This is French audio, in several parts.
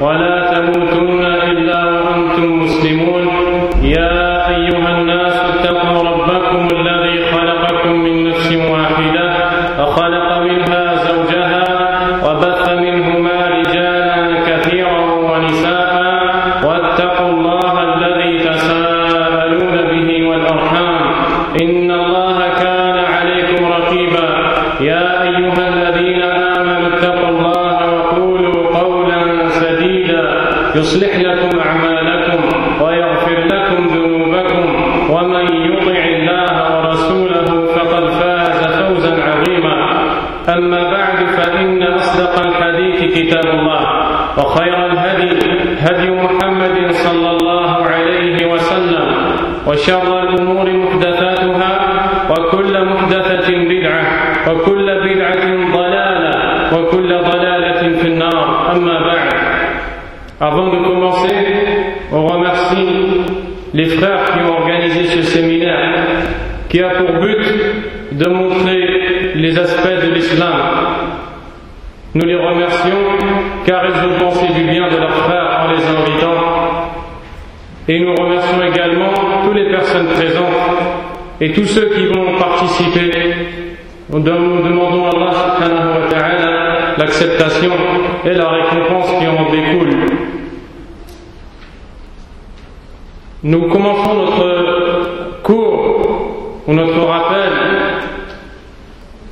ولا وشر الأمور محدثاتها وكل محدثة بدعة وكل بدعة ضلالة وكل ضلالة في النار أما بعد Avant de commencer, on remercie les frères qui ont organisé ce séminaire qui a pour but de montrer les aspects de l'islam. Nous les remercions car ils ont pensé du bien de leurs frères en les invitant. Et nous remercions également les personnes présentes et tous ceux qui vont participer. Nous demandons à Allah l'acceptation et la récompense qui en découle. Nous commençons notre cours ou notre rappel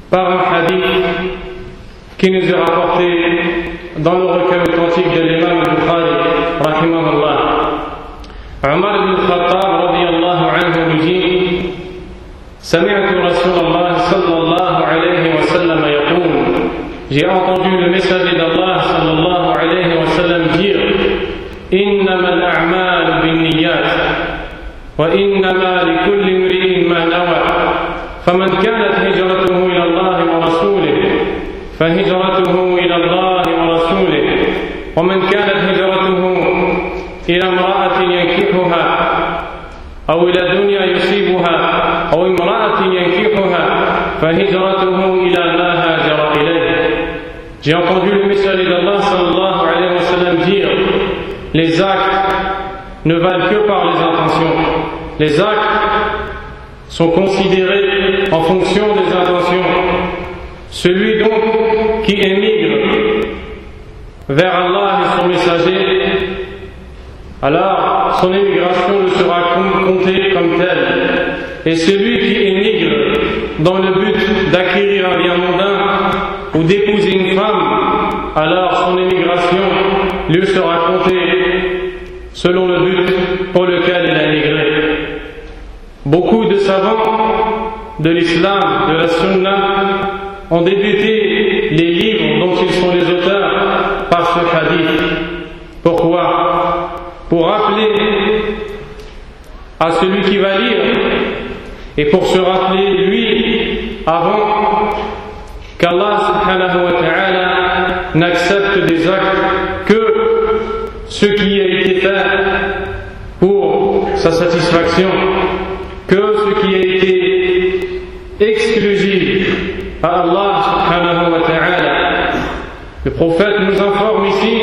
par un hadith qui nous est rapporté dans le recueil authentique de l'imam Bukhari, rahimahullah. Omar ibn Khattab, radiallahu anhu, nous dit سمعت رسول الله صلى الله عليه وسلم يقول J'ai entendu le messager d'Allah صلى الله عليه وسلم dire إنما الأعمال بالنيات وإنما لكل امرئ ما نوى فمن كانت هجرته إلى الله ورسوله فهجرته إلى الله ورسوله ومن كانت هجرته إلى امرأة ينكحها أو إلى الدنيا يصيبها أو امرأة ينكحها فهجرته إلى ما هاجر إليه J'ai entendu le messager d'Allah sallallahu alayhi wa sallam dire Les actes ne valent que par les intentions. Les actes sont considérés en fonction des intentions. Celui donc qui émigre vers Allah et son messager, alors son émigration ne sera comptée comme telle. Et celui qui émigre dans le but d'acquérir un bien mondain ou d'épouser une femme, alors son émigration lui sera comptée selon le but pour lequel il a émigré. Beaucoup de savants de l'islam, de la sunna, ont débuté les livres dont ils sont les auteurs par ce hadith. Pourquoi? Pour rappeler à celui qui va lire et pour se rappeler lui avant qu'Allah subhanahu wa ta'ala n'accepte des actes que ce qui a été fait pour sa satisfaction, que ce qui a été exclusif à Allah subhanahu wa ta'ala. Le prophète nous informe ici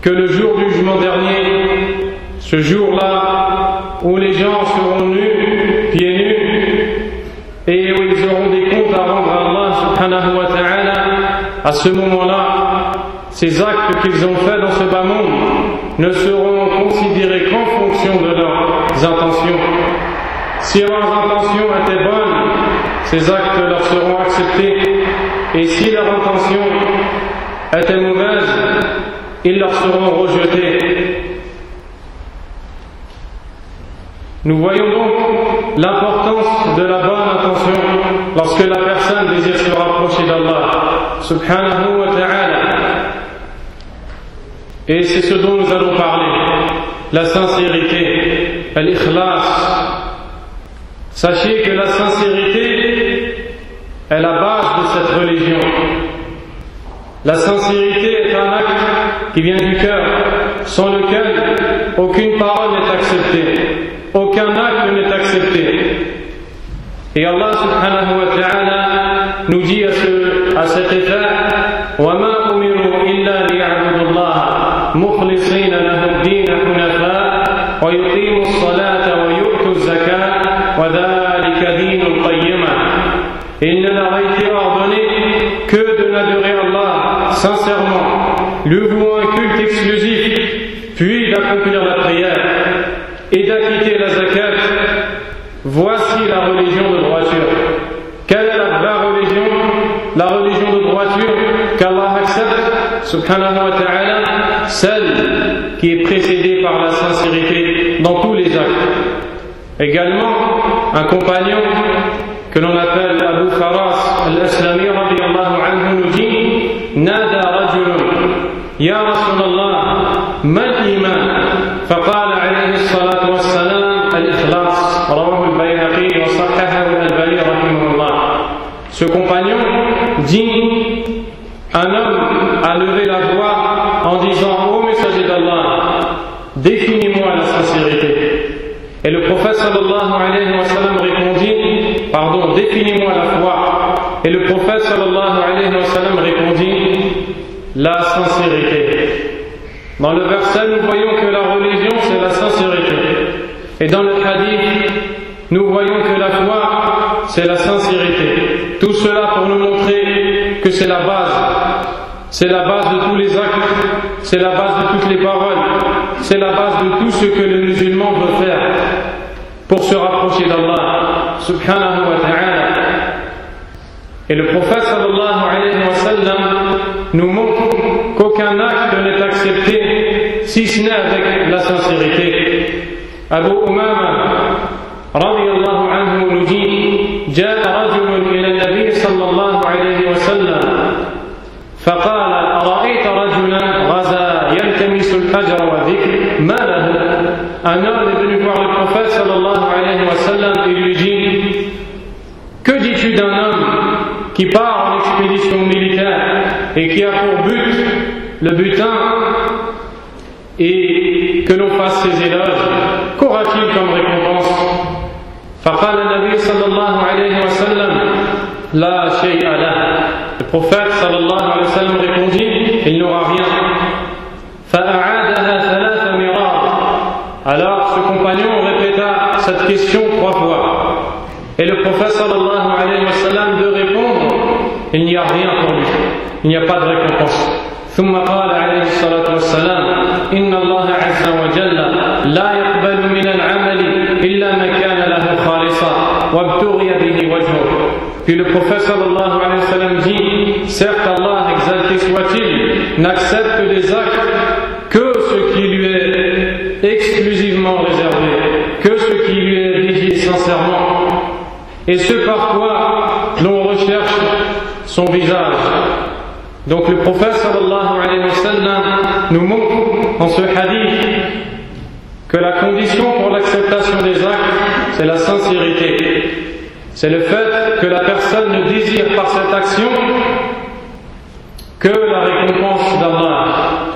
que le jour du jugement dernier, ce jour-là où les gens seront nus, pieds nus, et où ils auront des comptes à rendre à Allah subhanahu wa à ce moment-là, ces actes qu'ils ont faits dans ce bas monde ne seront considérés qu'en fonction de leurs intentions. Si leurs intentions étaient bonnes, ces actes leur seront acceptés, et si leurs intentions étaient mauvaises, ils leur seront rejetés. Nous voyons donc l'importance de la bonne intention lorsque la personne désire se rapprocher d'Allah. subhanahu wa ta'ala. Et c'est ce dont nous allons parler, la sincérité, l'ikhlas. Sachez que la sincérité est la base de cette religion. La sincérité est un acte qui vient du cœur, sans lequel aucune parole n'est acceptée, aucun acte n'est accepté. Et Allah subhanahu wa ta'ala nous dit à, ce, à cet effet وما أمروا إلا ليعبدوا الله مخلصين له الدين حنفاء ويقيموا الصلاة ويؤتوا الزكاة وذلك دين القيمة Il ne leur a été ordonné que de n'adorer Allah sincèrement, lui vouant un culte exclusif, puis d'accomplir la prière et d'acquitter la zakat. Voici la religion de droiture. Quelle est la vraie religion? La religion de droiture qu'Allah accepte, subhanahu wa ta'ala, celle qui est précédée par la sincérité dans tous les actes. Également, un compagnon que l'on appelle Abu Faras al-Aslami anhu nous dit Nada rajulun Ya Rasulallah mal iman? Ce compagnon dit un homme a levé la voix en disant Ô messager d'Allah, définis-moi la sincérité. Et le prophète sallallahu alayhi wa sallam répondit Pardon, définis-moi la foi. Et le prophète sallallahu alayhi wa sallam répondit La sincérité. Dans le verset, nous voyons que la religion, c'est la sincérité. Et dans le hadith, nous voyons que la foi, c'est la sincérité. Montrer que c'est la base. C'est la base de tous les actes. C'est la base de toutes les paroles. C'est la base de tout ce que le musulman veut faire pour se rapprocher d'Allah, subhanahu wa ta'ala. Et le prophète sallallahu alayhi wa sallam nous montre qu'aucun acte n'est accepté si ce n'est avec la sincérité. Abu Umama radiallahu يلتمس الأجر والذكر ما له Un homme est venu voir le prophète sallallahu alayhi wa sallam et lui dit Que dis-tu d'un homme qui part en expédition militaire et qui a pour but le butin et que l'on fasse ses éloges, qu'aura-t-il comme récompense فقال النبي صلى الله عليه وسلم لا شيء له Le prophète صلى الله عليه وسلم répondit il n'aura rien فأعادها ثلاث مرار Alors ce compagnon répéta cette question trois fois et le prophète sallallahu alayhi wa sallam de répondre il n'y a rien pour lui il n'y a pas de récompense ثم قال عليه الصلاة والسلام إن الله عز وجل لا يقبل من العمل إلا ما كان له خالصا وابتغي به وجهه Puis le prophète sallallahu alayhi wa sallam dit Certes Allah, exalté soit-il, n'accepte des actes que sincèrement, et ce par quoi l'on recherche son visage. Donc le prophète sallallahu nous montre en ce hadith que la condition pour l'acceptation des actes, c'est la sincérité. C'est le fait que la personne ne désire par cette action que la récompense d'Allah,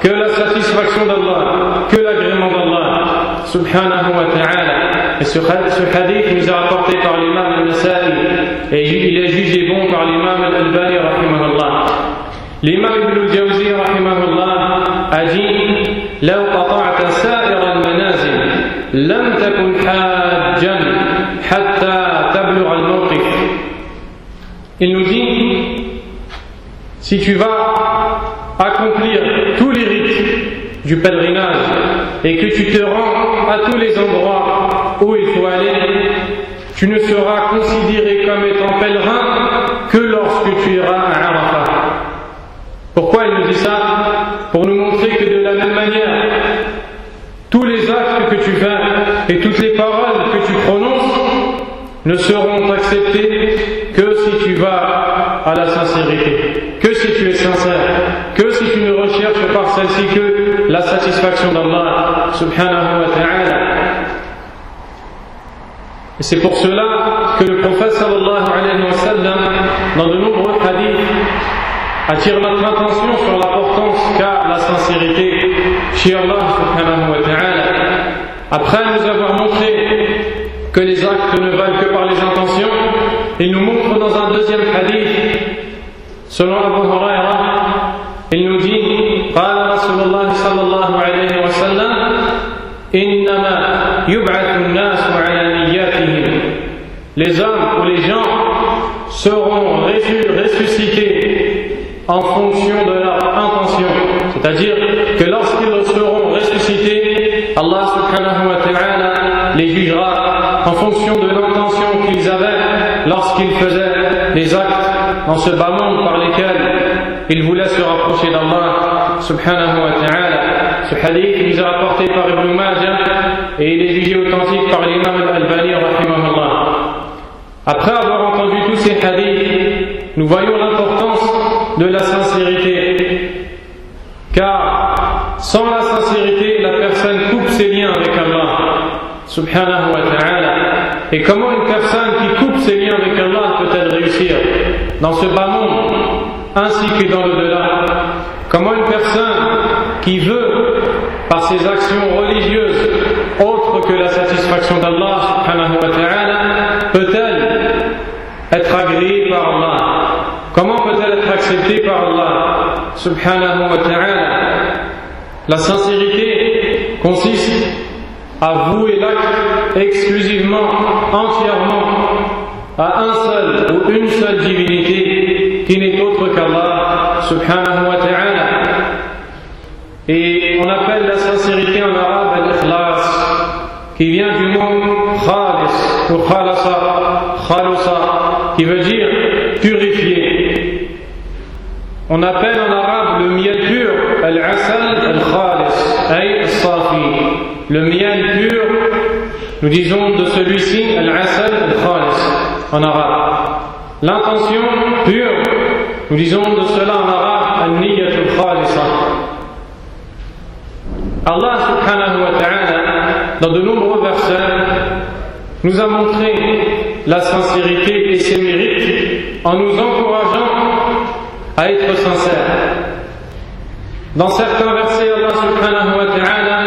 que la satisfaction d'Allah, que l'agrément d'Allah, subhanahu wa ta'ala. Et ce, ce hadith nous est rapporté par l'imam al-Nasa'i et il est jugé bon par l'imam al-Albani rahimahullah. L'imam ibn al-Jawzi rahimahullah a dit لو قطعت سائر المنازل لم تكن حاجا حتى تبلغ الموقف Il nous dit si tu vas accomplir tous les rites du pèlerinage et que tu te rends à tous les endroits où il faut aller, tu ne seras considéré comme étant pèlerin que lorsque tu iras à Arafat. Pourquoi il nous dit ça Pour nous montrer que de la même manière, tous les actes que tu fais et toutes les paroles que tu prononces ne seront acceptés que si tu vas à la sincérité, que si tu es sincère, que si tu ne recherches par celle-ci que la satisfaction d'Allah subhanahu wa ta'ala. Et c'est pour cela que le prophète sallallahu alayhi wa sallam, dans de nombreux hadiths, attire notre attention sur l'importance qu'a la sincérité chez Allah subhanahu wa ta'ala. Après nous avoir montré que les actes ne valent que par les intentions, il nous montre dans un deuxième hadith, selon Abu Huraira, il nous dit قال رسول الله صلى الله عليه وسلم إنما يبعث الناس على نياتهم les hommes ou les gens seront ressuscités en fonction de leur intention c'est-à-dire que lorsqu'ils seront ressuscités Allah subhanahu wa ta'ala les jugera en fonction de l'intention qu'ils avaient lorsqu'ils faisaient les actes dans ce bas monde par lesquels ils voulaient se rapprocher d'Allah subhanahu wa ta'ala. Ce hadith nous est rapporté par Ibn Majah et il est jugé authentique par l'imam al-Albani rahimahullah. Après avoir entendu tous ces hadiths, nous voyons l'importance de la sincérité. Car sans la sincérité, la personne coupe ses liens avec Allah subhanahu wa ta'ala. Et comment une personne qui coupe ses liens avec Allah peut-elle réussir dans ce bas monde ainsi que dans le delà Comment une personne qui veut, par ses actions religieuses, autres que la satisfaction d'Allah subhanahu wa ta'ala, peut-elle être agréée par Allah Comment peut-elle être acceptée par Allah subhanahu wa ta'ala La sincérité consiste à vouer l'acte exclusivement, entièrement, à un seul ou une seule divinité qui n'est autre qu'Allah subhanahu wa ta'ala. Et on appelle la sincérité en arabe al-ikhlas, qui vient du mot khalis ou khalasa, khalusa, qui veut dire purifier. On appelle en arabe le miel pur al-asal al-khalis, ay al-safi. Le miel pur, nous disons de celui-ci al-asal al-khalis en arabe. L'intention pure, nous disons de cela en arabe al-niyat al-khalisa. Allah subhanahu wa ta'ala, dans de nombreux versets, nous a montré la sincérité et ses mérites en nous encourageant à être sincères. Dans certains versets, Allah subhanahu wa ta'ala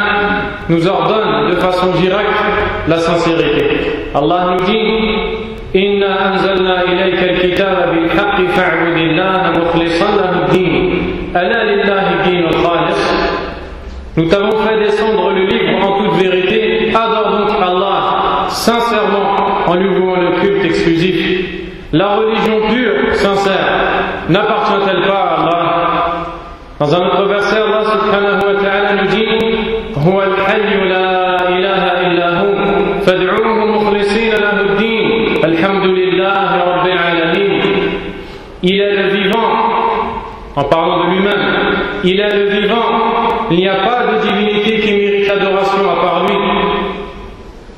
nous ordonne de façon directe la sincérité. Allah nous dit إنا أنزلنا إليك الكتاب بالحق فاعبد الله مخلصا له الدين ألا لله الدين الخالص Nous t'avons fait descendre le livre en toute vérité. Adore donc Allah sincèrement en lui vouant le culte exclusif. La religion pure, sincère, n'appartient-elle pas à Allah Dans un autre verset, Allah subhanahu wa ta'ala nous dit هو الحي لا إله إلا هو فادعوه مخلصين له الدين الحمد لله رب العالمين Il est le vivant en parlant de lui-même. Il est le vivant. Il n'y a pas de divinité qui mérite l'adoration à part lui.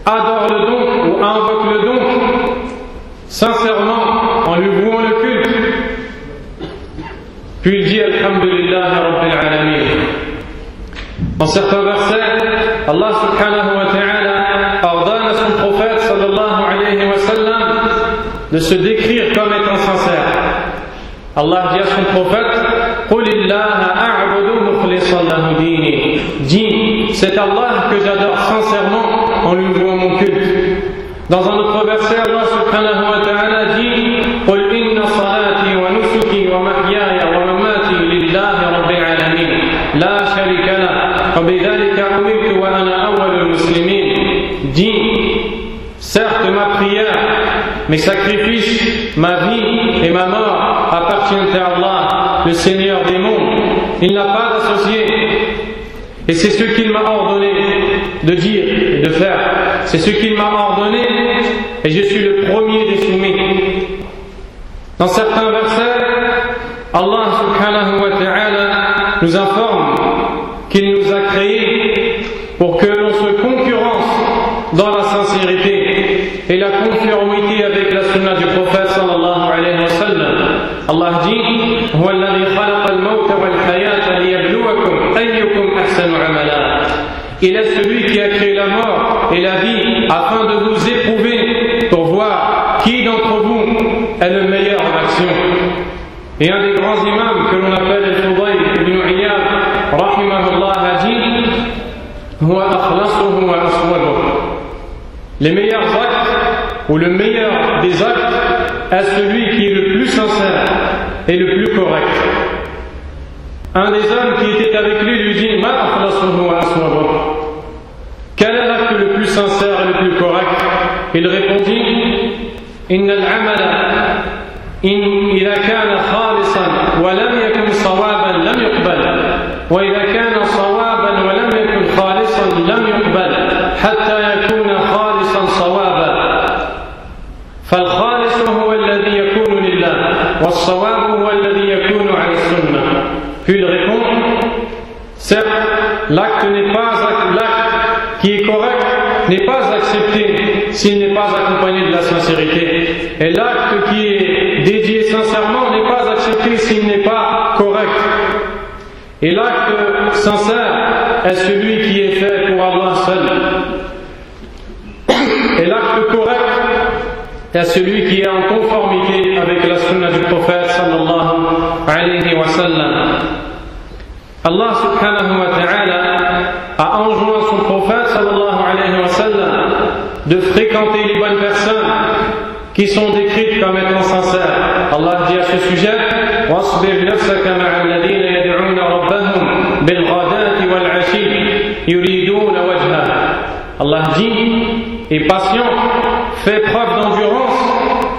Adore-le donc ou invoque-le donc sincèrement Le culte. Puis il dit Alhamdulillah Rabbil Alamin. Dans certains versets, Allah subhanahu wa ta'ala ordonne à son prophète sallallahu alayhi wa sallam de se décrire comme étant sincère. Allah dit à son prophète Dis, c'est Allah que j'adore sincèrement en lui vouant mon culte. Dans un autre verset, Allah subhanahu wa ta'ala dit قل إن صلاتي ونسكي ومحياي ومماتي لله رب العالمين لا شريك له وبذلك أمرت وأنا أول المسلمين Dis, certes ma prière, mes sacrifices, ma vie et ma mort appartiennent à Allah, le Seigneur des mondes. Il n'a pas d'associé. Et c'est ce qu'il m'a ordonné de dire et de faire. C'est ce qu'il m'a ordonné et je suis le premier des soumis. Et un des grands imams que l'on appelle Al-Fudayl ibn Iyad, rahimahullah, a dit Les meilleurs actes, ou le meilleur des actes, est celui qui est le plus sincère et le plus correct. Un des hommes qui était avec lui lui dit Ma Quel est l'acte le plus sincère et le plus correct? Il répondit Inna al-amala فالخالص هو الذي يكون لله والصواب هو الذي يكون على السنة Puis il répond, certes, l'acte n'est pas l'acte qui est correct n'est pas accepté s'il n'est pas accompagné de la sincérité. Et l'acte qui est dédié sincèrement n'est pas accepté s'il n'est pas correct. Et l'acte sincère est celui qui est fait pour Allah seul. Et l'acte correct est celui qui est en conformité avec la sunna du prophète sallallahu alayhi wa sallam. Allah subhanahu wa ta'ala a enjoint son prophète sallallahu alayhi wa sallam de fréquenter les bonnes personnes qui sont décrites comme étant sincères. Allah dit à ce sujet واصبر نفسك مع الذين يدعون ربهم بالغداة والعشي يريدون وجهه Allah dit et patient, fais preuve d'endurance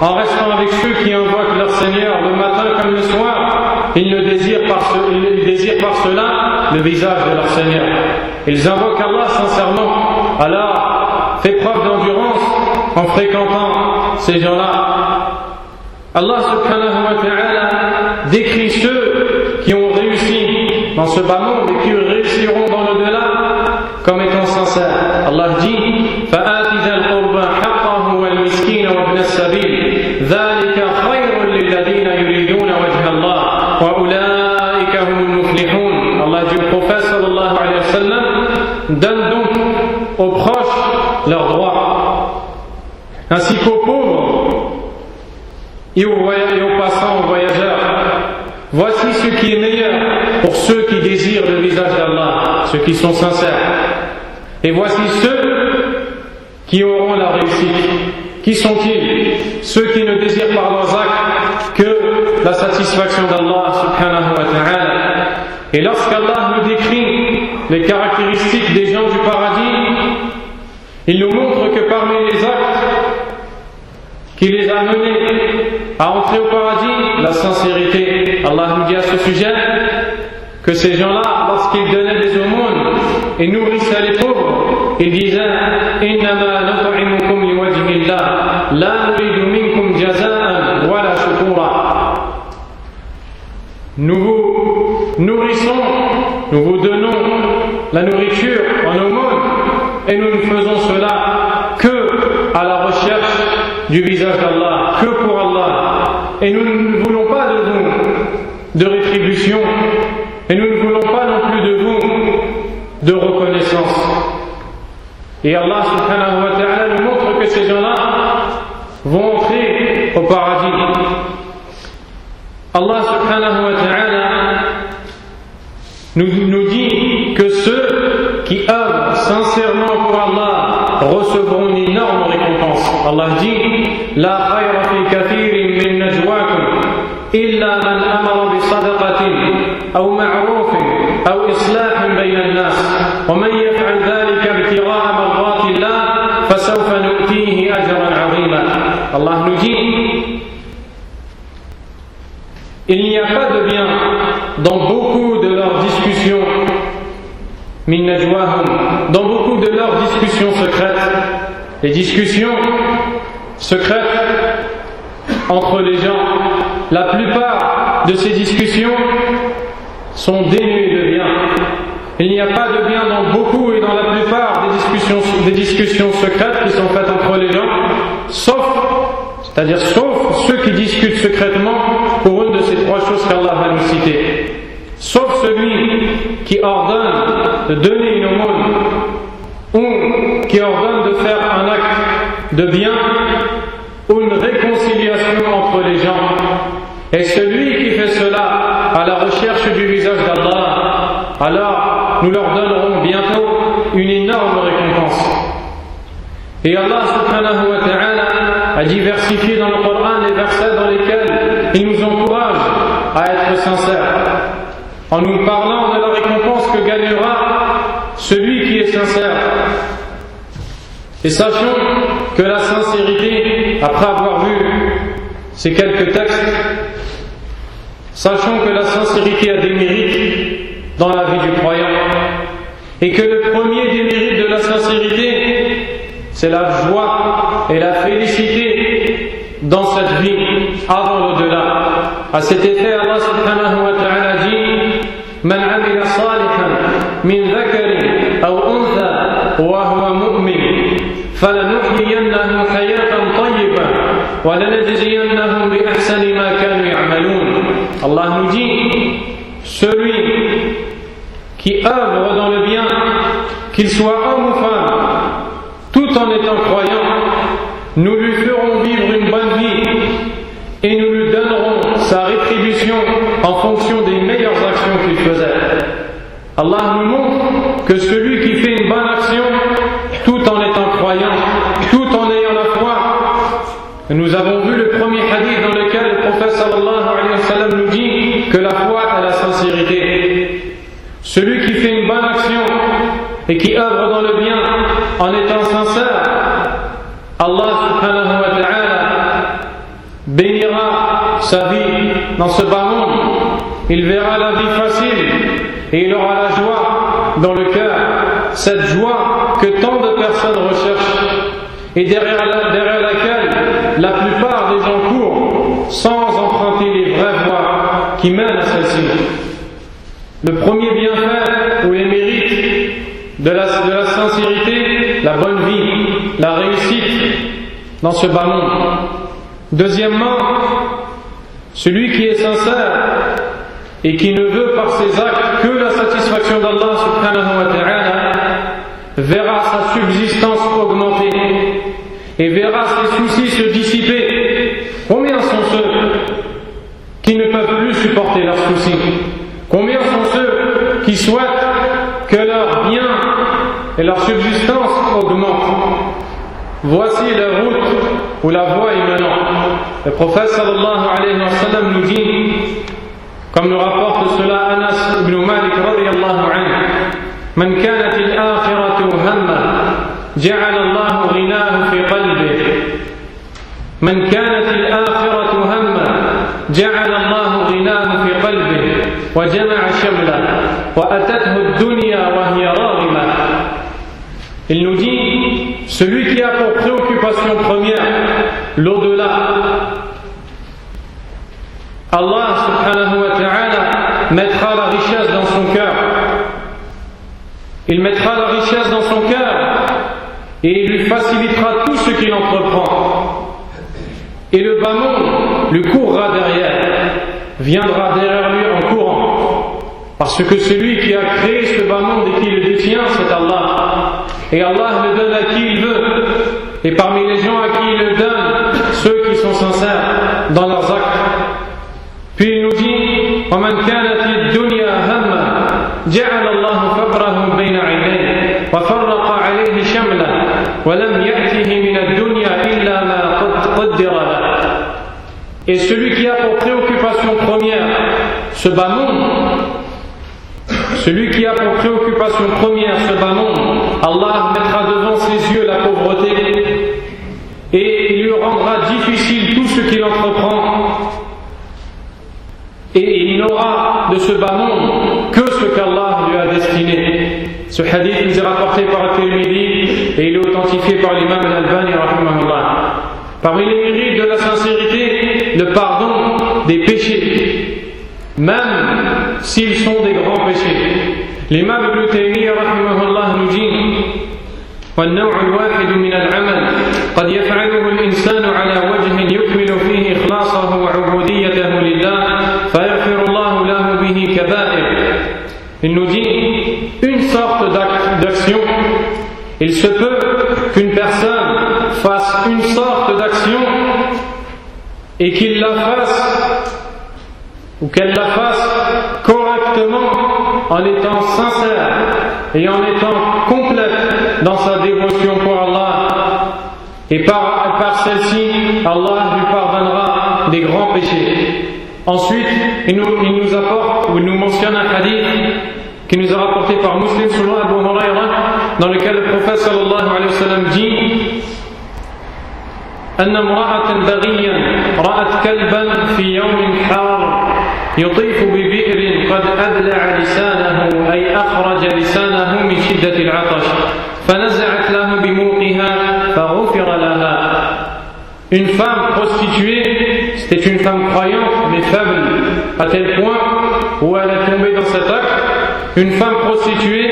en restant avec ceux qui invoquent leur Seigneur le matin comme le soir. Ils, désirent par cela le visage de leur Seigneur. Ils invoquent Allah sincèrement. Alors, fais preuve d'endurance en fréquentant ces gens-là. Allah subhanahu wa ta'ala décrit ceux qui ont réussi dans ce bas monde et qui réussiront dans le delà comme étant sincères. Allah dit donne donc aux proches leurs droits ainsi qu'aux pauvres et aux, passants, aux voyageurs. Voici ce qui est meilleur pour ceux qui désirent le visage d'Allah, ceux qui sont sincères. Et voici ceux qui auront la réussite. Qui sont-ils? Ceux qui ne désirent par leurs actes que la satisfaction d'Allah subhanahu wa ta'ala. Et lorsqu'Allah nous décrit les caractéristiques des gens du paradis, il nous montre que parmi les actes qui les a menés à entrer au paradis, la sincérité, Allah nous dit à ce sujet que ces gens-là, lorsqu'ils donnaient des aumônes et nourrissaient les pauvres, ils disaient Innama nut'imukum la jaza'an wa la. Nous vous nourrissons nourriture en aumône et nous ne faisons cela que à la recherche du visage d'Allah, que pour Allah. Et nous ne voulons pas de vous de rétribution et nous ne voulons pas non plus de vous de reconnaissance. Et Allah subhanahu wa ta'ala nous montre que ces gens-là vont entrer au paradis. Allah subhanahu wa recevront une énorme récompense. Allah dit La khayra fi kathirin min najwakum illa man amara bi sadaqatin aw ma'rufin aw islahin bayna an-nas wa man yaf'al dhalika ibtigha'a mardati Allah fasawfa nu'tihi ajran 'azima. Allah nous dit Il n'y a pas de bien dans beaucoup de leurs discussions min najwahum dans beaucoup de leurs discussions secrètes les discussions secrètes entre les gens la plupart de ces discussions sont dénuées de bien il n'y a pas de bien dans beaucoup et dans la plupart des discussions, secrètes qui sont faites entre les gens, sauf, c'est-à-dire sauf ceux qui discutent secrètement pour une de ces trois choses qu'Allah va nous citer. Sauf celui qui ordonne de donner une aumône qui ordonne de faire un acte de bien ou une réconciliation entre les gens. Et celui qui fait cela à la recherche du visage d'Allah, alors nous leur donnerons bientôt une énorme récompense. Et Allah subhanahu wa ta'ala a diversifié dans le Coran les versets dans lesquels il nous encourage à être sincères, en nous parlant de la récompense que gagnera celui qui est sincère. Et sachons que la sincérité, après avoir vu ces quelques textes, sachons que la sincérité a des mérites dans la vie du croyant et que le premier des mérites de la sincérité, c'est la joie et la félicité dans cette vie avant l'au-delà. À cet effet, Allah subhanahu wa ta'ala dit من عمل صالحا من ذكر أو أنثى Allah nous dit celui qui œuvre dans le bien, qu'il soit homme ou femme, tout en étant croyant, nous lui ferons vivre une bonne vie et nous lui donnerons sa rétribution en fonction des meilleures actions qu'il faisait. Allah nous montre que celui qui fait une bonne action, tout en étant croyant, tout en ayant la foi, nous avons vu le premier hadith dans lequel le prophète sallallahu alayhi wa sallam nous dit que la foi est la sincérité. Celui qui fait une bonne action et qui œuvre dans le bien en étant sincère, Allah subhanahu wa ta'ala bénira sa vie dans ce bas monde. Il verra la vie facile et il aura la joie dans le cœur. Cette joie que tant de personnes recherchent et derrière, la- derrière laquelle la plupart des gens courent sans emprunter les vraies voies qui mènent à celle-ci. Le premier bienfait ou les mérites de la, de la sincérité, la bonne vie, la réussite dans ce bas monde. Deuxièmement, celui qui est sincère et qui ne veut par ses actes que la satisfaction d'Allah subhanahu wa ta'ala verra sa subsistance augmenter et verra ses soucis se dissiper. Combien sont ceux qui ne peuvent plus supporter leurs soucis Combien sont ceux qui souhaitent que leur bien et leur subsistance augmentent Voici la route où la voie est menant. Le prophète sallallahu alayhi wa sallam nous dit, comme nous rapporte cela Anas ibn Malik radiyallahu anhu, من كانت الآخرة همه جعل الله غناه في قلبه من كانت الآخرة همه جعل الله غناه في قلبه وجمع شمله وأتته الدنيا وهي راغمة Il nous dit, celui qui a pour préoccupation première l'au-delà, Allah subhanahu wa ta'ala mettra la richesse dans son cœur. Il mettra la richesse dans son cœur et il lui facilitera tout ce qu'il entreprend. Et le bas monde lui courra derrière, viendra derrière lui en courant. Parce que celui qui a créé ce bas monde et qui le détient, c'est Allah. Et Allah le donne à qui il veut. Et parmi les gens à qui il le donne, ceux qui sont sincères dans leurs actes. Puis il nous dit ومن كانت الدنيا هما جعل الله فقره بين عينيه وفرق عليه شمله ولم يأته من الدنيا إلا ما قد قدر له et celui qui a pour préoccupation première ce bas monde, celui qui a pour préoccupation première ce bas monde, Allah mettra devant ses yeux la pauvreté et il lui rendra difficile tout ce qu'il entreprend et il n'aura de ce bas monde que ce qu'Allah lui a destiné. Ce hadith nous est rapporté par Al-Tirmidhi et il est authentifié par l'imam Al-Albani. Parmi les mérites de la sincérité, le pardon des péchés, même s'ils sont des grands péchés. L'imam Ibn Taymiyyah rahimahullah nous dit والنوع الواحد من العمل قد يفعله الإنسان على وجه يكمل فيه إخلاصه وعبوديته لله فيغفر الله له به كبائر Il nous dit une sorte d'ac- d'action, il se peut qu'une personne fasse une sorte d'action et qu'il la fasse ou qu'elle la fasse correctement en étant sincère et en étant complète dans sa dévotion pour Allah. Et par, celle-ci, Allah lui pardonnera des grands péchés. Ensuite, il nous, apporte ou il nous mentionne un hadith qui nous a rapporté par Muslim Abu Huraira, dans lequel le prophète sallallahu alayhi wa sallam dit أن امرأة بغيا رأت كلبا في يوم حار يطيف ببئر قد أبلع لسانه أي أخرج لسانه من شدة العطش فنزعت له بموقها فغفر لها Une femme prostituée, c'était une femme croyante mais faible, à tel point où elle est tombée dans cet acte. Une femme prostituée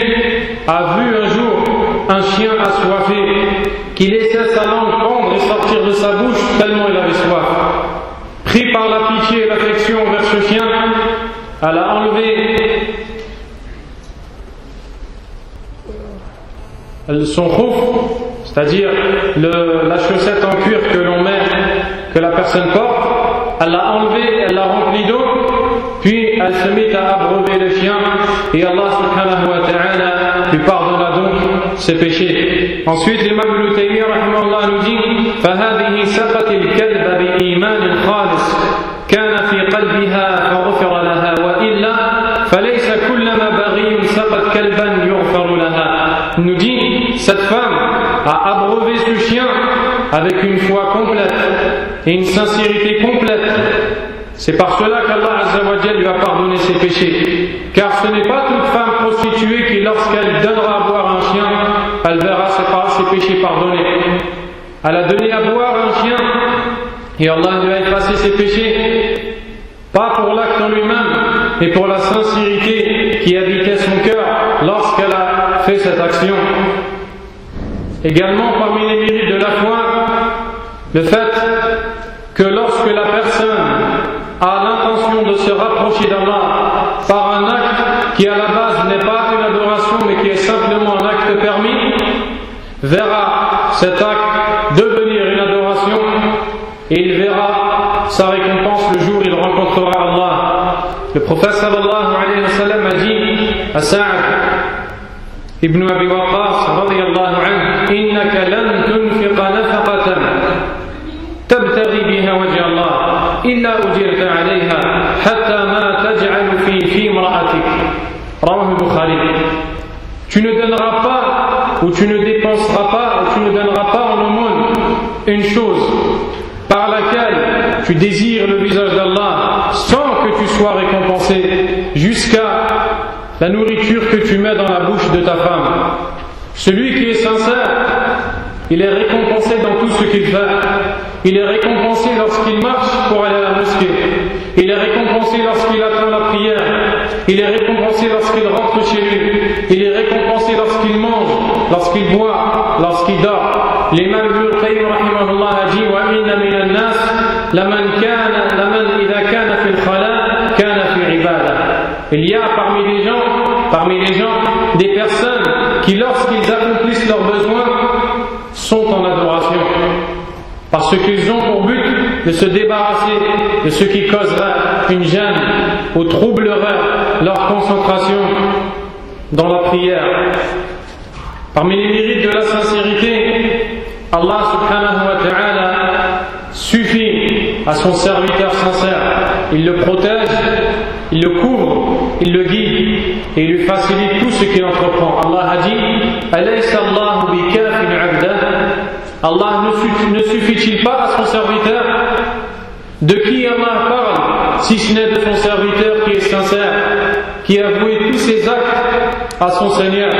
a vu un jour un chien assoiffé qui laissait sortir de sa bouche tellement il avait soif. Pris par la pitié et l'affection envers ce chien, elle a enlevé son rouf, c'est-à-dire la chaussette en cuir que l'on met, que la personne porte, elle l'a enlevé, elle l'a rempli d'eau, puis elle se mit à abreuver le chien, et Allah subhanahu wa ta'ala lui pardonna donc ses péchés. Ensuite, l'imam Ibn nous dit فهذه سقت الكلب بإيمان خالص كان في قلبها فغفر لها وإلا فليس كلما بغي سقت كلبا يغفر لها nous dit cette femme a abreuvé ce chien avec une foi complète et une sincérité complète c'est par cela qu'Allah lui a pardonné ses péchés. Car ce n'est pas toute femme prostituée qui, lorsqu'elle donnera à boire un chien, elle verra ses, péchés pardonnés. Elle a donné à boire un chien et Allah lui a effacé ses péchés. Pas pour l'acte en lui-même, mais pour la sincérité qui habitait son cœur lorsqu'elle a fait cette action. Également, parmi les mérites de la foi, le fait que lorsque la personne a l'intention de se rapprocher d'Allah par un acte qui à la base n'est pas une adoration mais qui est simplement un acte permis, verra cet acte sa récompense le jour où il rencontrera Allah. Le prophète sallallahu alayhi wa sallam a dit à Sa'ad ibn Abi Waqqas radiyallahu anhu innaka lan tunfiqa nafaqatan تبتغي بها وجه الله إلا أجرت عليها حتى ما تجعل في في امرأتك رواه البخاري Tu ne donneras pas ou tu ne dépenseras tu désires le visage d'Allah sans que tu sois récompensé jusqu'à la nourriture que tu mets dans la bouche de ta femme. Celui qui est sincère, il est récompensé dans tout ce qu'il fait. Il est récompensé lorsqu'il marche pour aller à la mosquée. Il est récompensé lorsqu'il attend la prière. Il est récompensé lorsqu'il rentre chez lui. Il est récompensé lorsqu'il mange, lorsqu'il boit, lorsqu'il dort. A dit laman idha kana fi al-khala kana fi ibada. Il y a parmi les gens, parmi les gens des personnes qui lorsqu'ils accomplissent leurs besoins sont en adoration parce qu'ils ont pour but de se débarrasser de ce qui causerait une gêne ou troublerait leur concentration dans la prière. Parmi les mérites de la sincérité, Allah subhanahu wa ta'ala à son serviteur sincère. Il le protège, il le couvre, il le guide et il lui facilite tout ce qu'il entreprend. Allah a dit Allah ne suffit-il pas à son serviteur? De qui Allah parle Si ce n'est de son serviteur qui est sincère, qui a voué tous ses actes à son Seigneur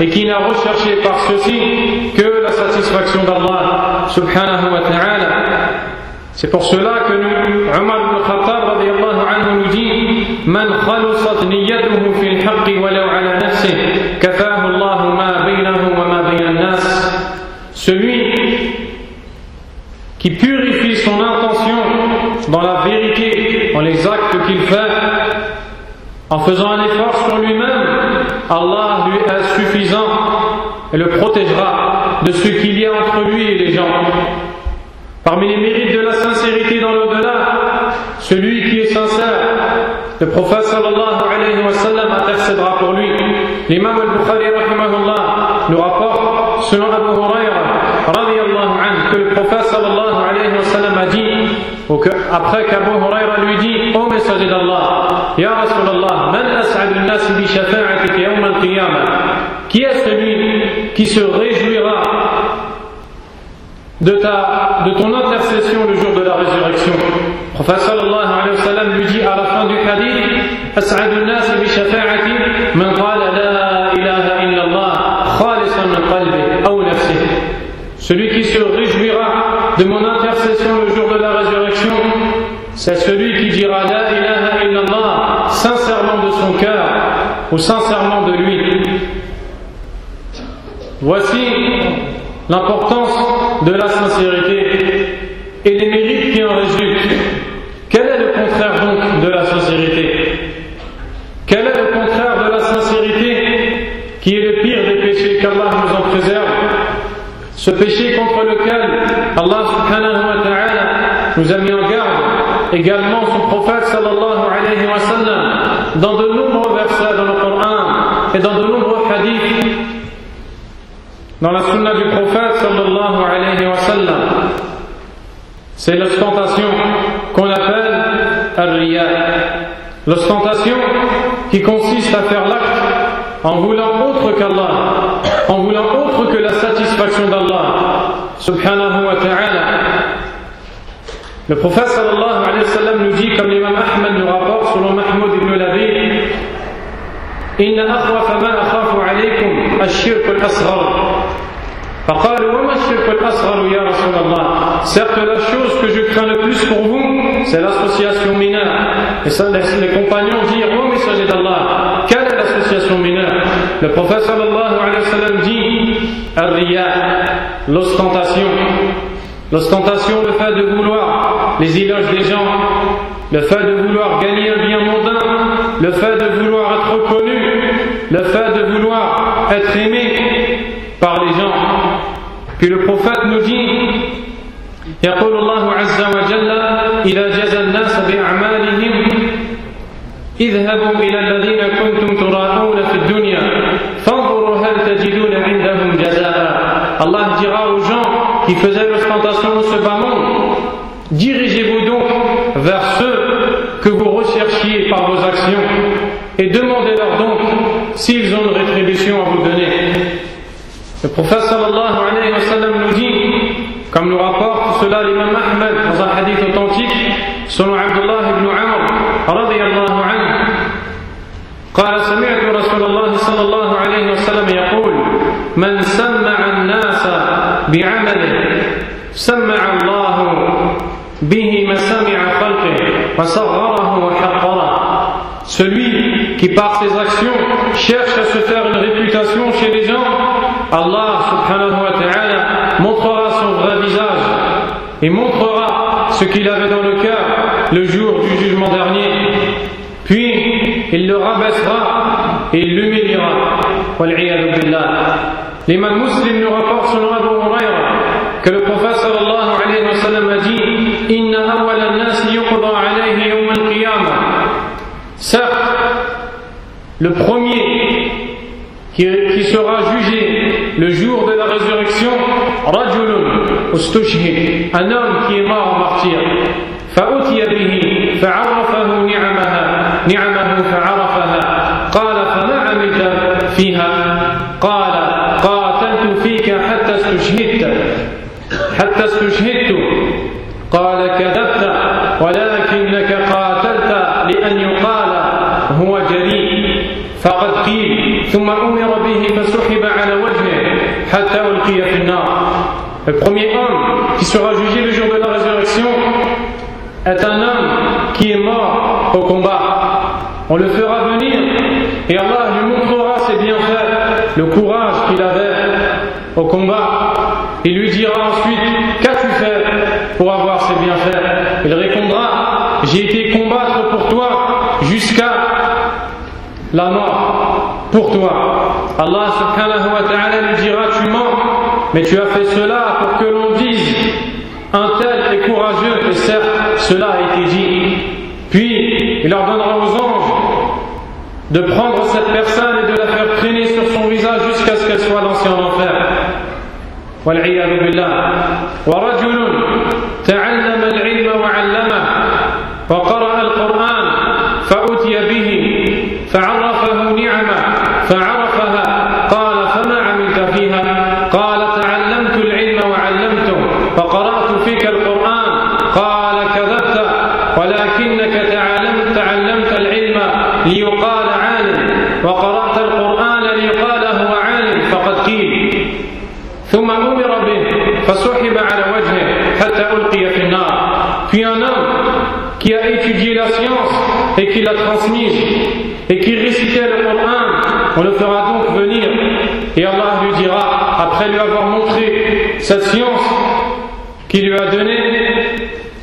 et qui n'a recherché par ceci que la satisfaction d'Allah subhanahu wa ta'ala. C'est pour cela que nous, Umar ibn Khattab nous dit Man khalusat niyyatuhu fil haqqi walau ala kafahu Celui qui purifie son intention dans la vérité, dans les actes qu'il fait, en faisant un effort sur lui-même, Allah lui est suffisant et le protégera de ce qu'il y a entre lui et les gens. Parmi les mérites de la sincérité dans l'au-delà, celui qui est sincère, le prophète sallallahu alayhi wa sallam intercédera pour lui. L'imam al-Bukhari nous rapporte, selon Abu Huraira, radiallahu anhu, que le prophète sallallahu alayhi wa sallam a dit, ou que, après qu'Abu Huraira lui dit, ô messager d'Allah, Ya Rasulallah, man as'adu nas bi shafa'atik yawm al-qiyamah, qui est celui qui se réjouira de, ta, de ton intercession le jour de la résurrection. Le prophète sallallahu alayhi wa sallam lui dit à la fin du hadith أسعد الناس بشفاعتي من قال لا إله إلا الله خالصا من قلبه أو نفسه Celui qui se réjouira de mon intercession le jour de la résurrection, c'est celui qui dira La ilaha illallah sincèrement de son cœur ou sincèrement de lui. Voici l'importance de la sincérité et les mérites qui en résultent. Quel est le contraire donc de la sincérité? Quel est le contraire de la sincérité qui est le pire des péchés qu'Allah nous en préserve? Ce péché contre lequel Allah subhanahu wa ta'ala nous a mis en garde, également son prophète sallallahu alayhi wa sallam, dans de nombreux versets dans le Coran et dans de nombreux hadiths dans la sunna du prophète sallallahu alayhi wa sallam, c'est l'ostentation qu'on appelle al-riya. L'ostentation qui consiste à faire l'acte en voulant autre qu'Allah, en voulant autre que la satisfaction d'Allah, subhanahu wa ta'ala. Le prophète sallallahu alayhi wa sallam nous dit, comme l'imam Ahmed nous rapporte selon Mahmoud ibn Labi, إن أخوف ما أخاف عليكم الشرك الأصغر Certes, la chose que je crains le plus pour vous, c'est l'association mineure. Et ça, les compagnons dirent, oh messager d'Allah, quelle est l'association mineure? Le prophète sallallahu alayhi wa sallam dit, Ar-riya, l'ostentation. L'ostentation, le fait de vouloir les éloges des gens, le fait de vouloir gagner un bien mondain, le fait de vouloir être reconnu, le fait de vouloir être aimé par les gens. Puis le prophète nous dit يقول الله عز وجل إذا جزى الناس بأعمالهم اذهبوا إلى الذين كنتم تراءون في الدنيا فانظروا هل تجدون عندهم جزاء Allah dira aux gens qui faisaient l'ostentation dans ce bas monde dirigez-vous donc vers ceux que vous recherchiez par vos actions et demandez-leur donc s'ils ont une rétribution à vous donner. Le prophète rapporte cela l'imam Ahmed dans un hadith authentique, selon Abdullah ibn Amr, radiyallahu anhu, قال سمعت رسول الله صلى الله عليه وسلم يقول من سمع الناس بعمله سمع الله به مسامع خلقه وصغره وحقره Celui qui par ses actions cherche à se faire une réputation chez les gens, Allah subhanahu wa ta'ala visage et montrera ce qu'il avait dans le cœur le jour du jugement dernier. Puis il le rabaissera et il l'humiliera. L'imam muslim nous rapporte selon Abu Huraira que le prophète sallallahu alayhi wa sallam a dit Inna awwal an-nas yuqda alayhi yawm al-qiyamah Certes, le premier qui, qui, sera jugé le jour de la résurrection, rajulun ustushhid, un homme qui martyr. فأتي به فعرفه نعمها نعمه فعرفها. قال فما عملت فيها؟ قال قاتلت فيك حتى استشهدت حتى استشهدت. قال كذبت ولكنك قاتلت لأن يقال هو جريء. فقد قيل ثم أمر به فسحب على وجهه حتى ألقي في النار. Le premier homme qui sera jugé le jour de la résurrection est un homme qui est mort au combat. On le fera venir et Allah lui montrera ses bienfaits, le courage qu'il avait au combat. Il lui dira ensuite Qu'as-tu fait pour avoir ces bienfaits? Il répondra J'ai été combattre pour toi jusqu'à la mort. pour toi. Allah subhanahu wa ta'ala lui dira Tu mens, mais tu as fait cela pour que l'on dise Un tel est courageux, et certes, cela a été dit. Puis il ordonnera aux anges de prendre cette personne et de la faire traîner sur son visage jusqu'à ce qu'elle soit lancée en enfer. والعياذ بالله ورجل تعلم العلم وعلمه qui l'a transmise et qui récitait le Coran, on le fera donc venir. Et Allah lui dira, après lui avoir montré cette science qu'il lui a donnée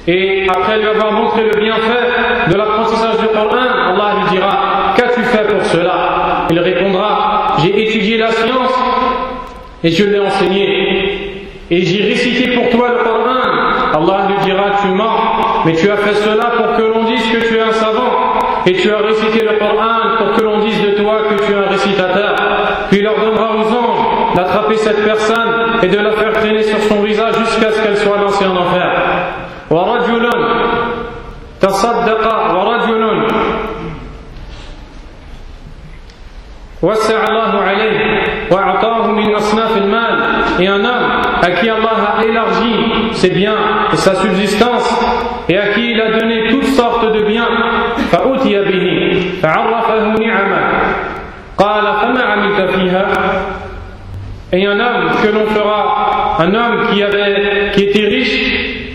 et après lui avoir montré le bienfait de l'apprentissage du Coran, Allah lui dira, qu'as-tu fait pour cela? Il répondra, j'ai étudié la science et je l'ai enseigné et j'ai récité pour toi le Coran. Allah lui dira, tu mens, mais tu as fait cela pour que l'on dise que tu es un savant et tu as récité le Coran pour que l'on dise de toi que tu es un récitateur. Puis il ordonnera aux anges d'attraper cette personne et de la faire traîner sur son visage jusqu'à ce qu'elle soit lancée en enfer. ورجل تصدق ورجل وسع الله عليه وأعطاه من أصناف المال et un homme à qui Allah a élargi ses biens et sa subsistance et à qui il a donné toutes sortes de biens فأتي به فعرفه نعمه قال فما عملت فيها et un homme que l'on fera un homme qui avait qui était riche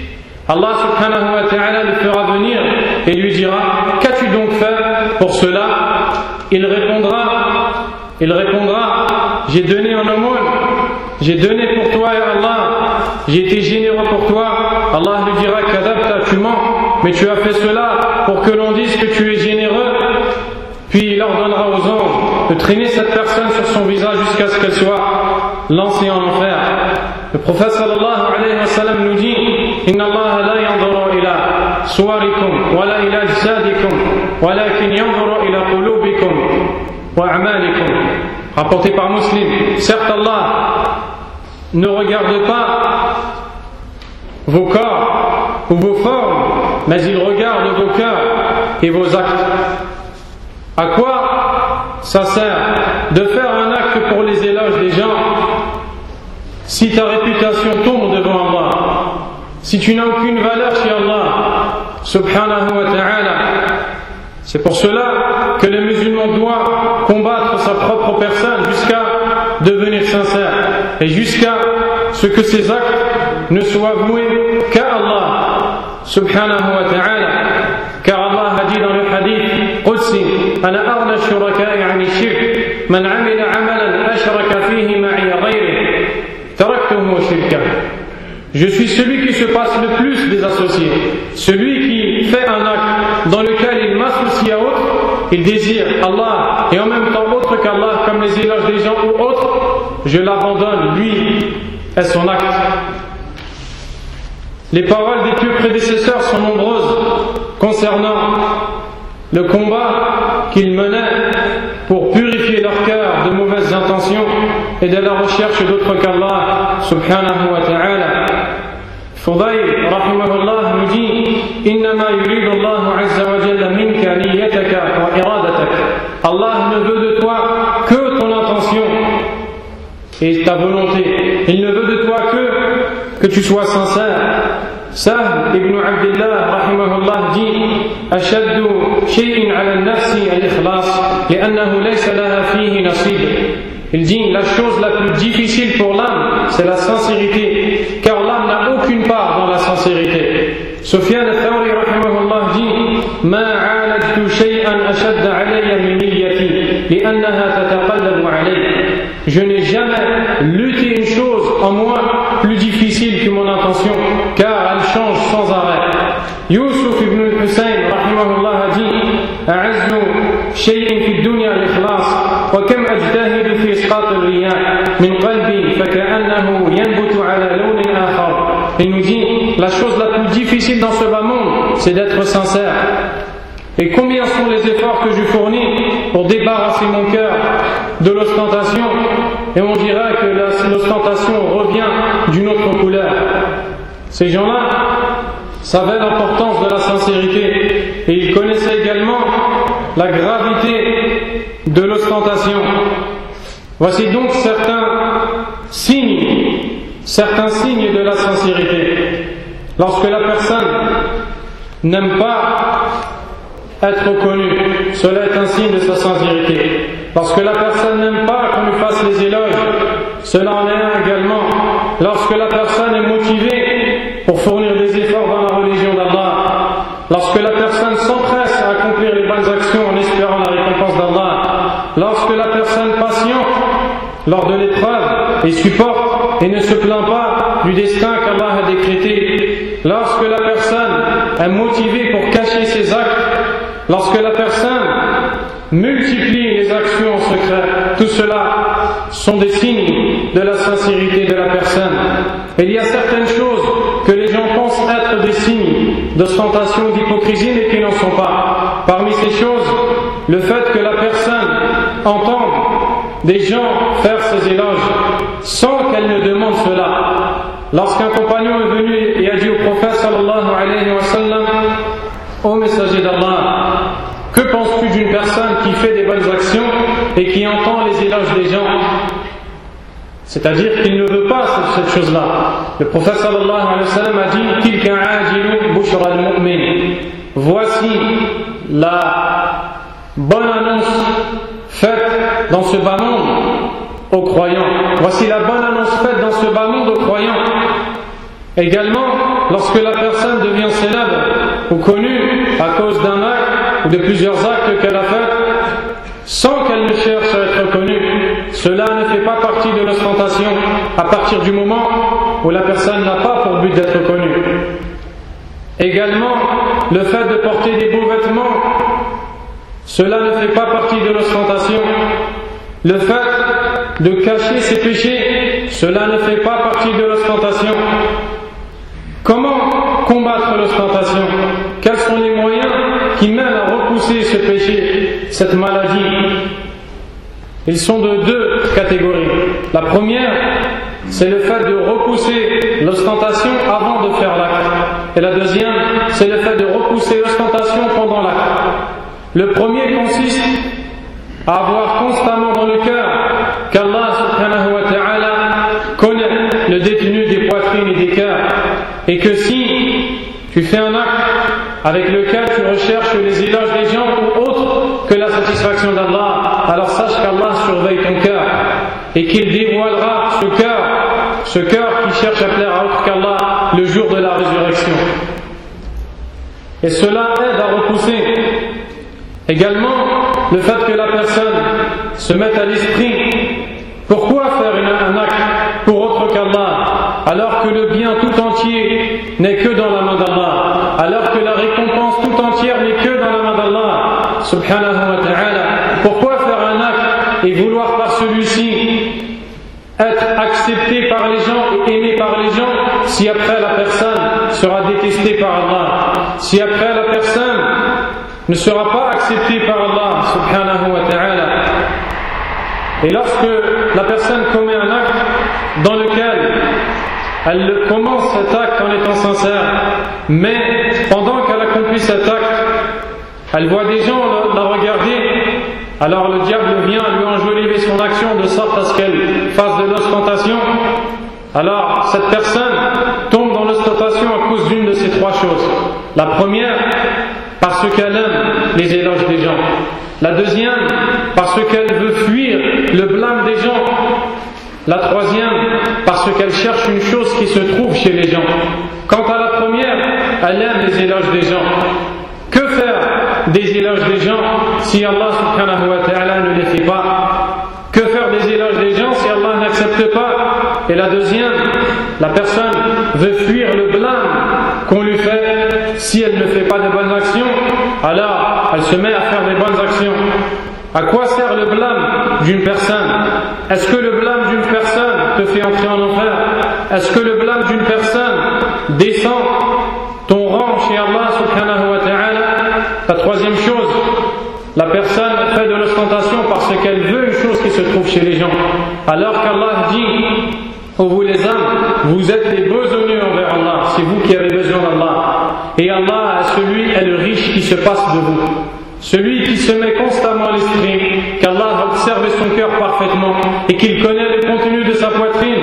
Allah subhanahu wa ta'ala le fera venir et lui dira Qu'as-tu donc fait pour cela Il répondra Il répondra J'ai donné en aumône, j'ai donné pour toi et Allah, j'ai été généreux pour toi. Allah lui dira Kadabta, tu mens, mais tu as fait cela pour que l'on dise que tu es généreux. Puis il ordonnera aux anges de traîner cette personne sur son visage jusqu'à ce qu'elle soit lancée en enfer. Le prophète sallallahu alayhi wa sallam nous dit Inna Allah la yanzuru ila suwarikum wa la ila ajsadikum walakin yanzuru ila qulubikum wa amalikum. Rapporté par Muslim. Certes, Allah ne regarde pas vos corps ou vos formes mais il regarde vos cœurs et vos actes. À quoi ça sert de faire un acte pour les éloges des gens si ta réputation tombe devant Allah si tu n'as aucune valeur chez Allah, subhanahu wa ta'ala, c'est pour cela que le musulman doit combattre sa propre personne jusqu'à devenir sincère et jusqu'à ce que ses actes ne soient voués qu'à subhanahu wa ta'ala, car Allah a dit dans le hadith ma'i. Je suis celui qui se passe le plus des associés, celui qui fait un acte dans lequel il m'associe à autre, il désire Allah et en même temps autre qu'Allah, comme les éloges des gens ou autres, je l'abandonne, lui, et son acte. Les paroles des pieux prédécesseurs sont nombreuses concernant le combat qu'ils menaient pour purifier leur cœur de mauvaises intentions et de la recherche d'autre qu'Allah subhanahu wa ta'ala. فضيل رحمه الله nous dit إنما يريد الله عز وجل منك نيتك وإرادتك Allah ne veut de toi que ton intention et ta volonté il ne veut de toi que que tu sois sincère سهل ابن عبد الله رحمه الله dit أشد شيء على النفس الإخلاص لأنه ليس لها فيه نصيب Il dit la chose la plus difficile pour l'âme, c'est la sincérité, car l'âme n'a aucune part dans la sincérité. Sufyan al-Thawri dit ما عالجت شيئا أشد علي من نيتي لأنها تتقلب علي Je n'ai jamais lutté une chose en moi Il nous dit, la chose la plus difficile dans ce bas monde, c'est d'être sincère. Et combien sont les efforts que je fournis pour débarrasser mon cœur de l'ostentation Et on dira que l'ostentation revient d'une autre couleur. Ces gens-là savaient l'importance de la sincérité et ils connaissaient également la gravité de l'ostentation. Voici donc certains signes, certains signes de la sincérité. Lorsque la personne n'aime pas être connue, cela est un signe de sa sincérité. Lorsque la personne n'aime pas qu'on lui fasse les éloges, cela en est un également. Lorsque la personne est motivée pour fournir des efforts dans la religion d'Allah, lorsque la personne s'empresse à accomplir les bonnes actions en espérant la récompense d'Allah, lorsque la personne patiente lors de l'épreuve et supporte et ne se plaint pas du destin qu'Allah a décrété, lorsque la personne est motivée pour cacher ses actes, lorsque la personne multiplie les actions en secret, tout cela sont des signes de la sincérité de la personne. il y a certaines choses que les gens pensent être des signes d'ostentation, d'hypocrisie, mais qui n'en sont pas. Parmi ces choses, le fait que la personne entende des gens faire ses éloges sans qu'elle ne demande cela. Lorsqu'un compagnon est venu et a dit au prophète sallallahu alayhi wa sallam, Ô messager d'Allah, que penses-tu d'une personne qui fait des bonnes actions et qui entend les éloges des gens? C'est-à-dire qu'il ne veut pas cette chose-là. Le prophète sallallahu alayhi wa sallam a dit Voici la bonne annonce faite dans ce bas monde aux croyants. Voici la bonne annonce faite dans ce bas monde aux croyants. Également, lorsque la personne devient célèbre ou connue à cause d'un acte ou de plusieurs actes qu'elle a fait, sans qu'elle ne cherche à être connue, cela ne fait pas partie de l'ostentation à partir du moment où la personne n'a pas pour but d'être connue. Également, le fait de porter des beaux vêtements, cela ne fait pas partie de l'ostentation. Le fait de cacher ses péchés, cela ne fait pas partie de l'ostentation. Comment combattre l'ostentation Quels sont les moyens qui mènent à repousser ce péché, cette maladie? Ils sont de deux catégories. La première, c'est le fait de repousser l'ostentation avant de faire l'acte. Et la deuxième, c'est le fait de repousser l'ostentation pendant l'acte. Le premier consiste à avoir constamment dans le cœur qu'Allah subhanahu wa ta'ala connaît le détenu des poitrines et des cœurs et que si tu fais un acte avec lequel tu recherches les éloges des gens ou autre que la satisfaction d'Allah, alors sache qu'Allah surveille ton cœur et qu'il dévoilera ce cœur, ce cœur qui cherche à plaire à autre qu'Allah le jour de la résurrection. Et cela aide à repousser également le fait que la personne se mette à l'esprit pourquoi faire un acte pour autre qu'Allah alors que le bien tout entier n'est que dans la main d'Allah alors que la récompense tout entière n'est que dans la main d'Allah subhanahu pourquoi faire un acte et vouloir par celui-ci être accepté par les gens et aimé par les gens si après la personne sera détestée par Allah si après la personne ne sera pas acceptée par Allah subhanahu wa ta'ala et lorsque la personne commet un acte dans lequel elle commence cet acte en étant sincère, mais pendant qu'elle accomplit cet acte, elle voit des gens la regarder, alors le diable vient lui enjoliver son action de sorte à ce qu'elle fasse de l'ostentation. Alors cette personne tombe dans l'ostentation à cause d'une de ces trois choses. La première, parce qu'elle aime les éloges des gens. La deuxième, parce qu'elle veut fuir le blâme des gens. La troisième, parce qu'elle cherche une chose qui se trouve chez les gens. Quant à la première, elle aime les éloges des gens. Que faire des éloges des gens si Allah subhanahu wa ta'ala ne les fait pas? Que faire des éloges des gens si Allah n'accepte pas? Et la deuxième, la personne veut fuir le blâme qu'on lui fait si elle ne fait pas de bonnes se met à faire des bonnes actions. À quoi sert le blâme d'une personne? Est-ce que le blâme d'une personne te fait entrer en enfer? Est-ce que le blâme d'une personne descend ton rang chez Allah subhanahu wa ta'ala? La troisième chose, la personne fait de l'ostentation parce qu'elle veut une chose qui se trouve chez les gens. Alors qu'Allah dit, oh vous les hommes, vous êtes les besogneux envers Allah, c'est vous qui avez besoin d'Allah. Et Allah, celui est le riche qui se passe de vous. Celui qui se met constamment à l'esprit qu'Allah a observé son cœur parfaitement et qu'il connaît le contenu de sa poitrine,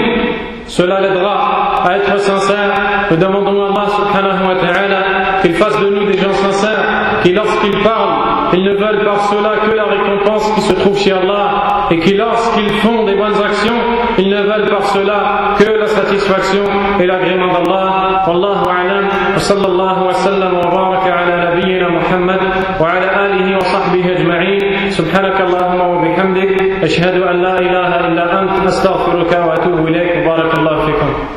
cela l'aidera à être sincère. Nous demandons à Allah subhanahu wa ta'ala qu'il fasse de nous des gens sincères, qui lorsqu'ils parlent, ils ne veulent par cela que la récompense qui se trouve chez Allah et qui lorsqu'ils font des bonnes actions, ils ne veulent par cela que la satisfaction et l'agrément d'Allah. Wallahu a'lam. Wa sallallahu wa sallam wa baraka ala nabiyyina Muhammad wa ala وصحبه أجمعين. سبحانك اللهم وبحمدك أشهد أن لا إله إلا أنت أستغفرك وأتوب إليك. بارك الله فيكم.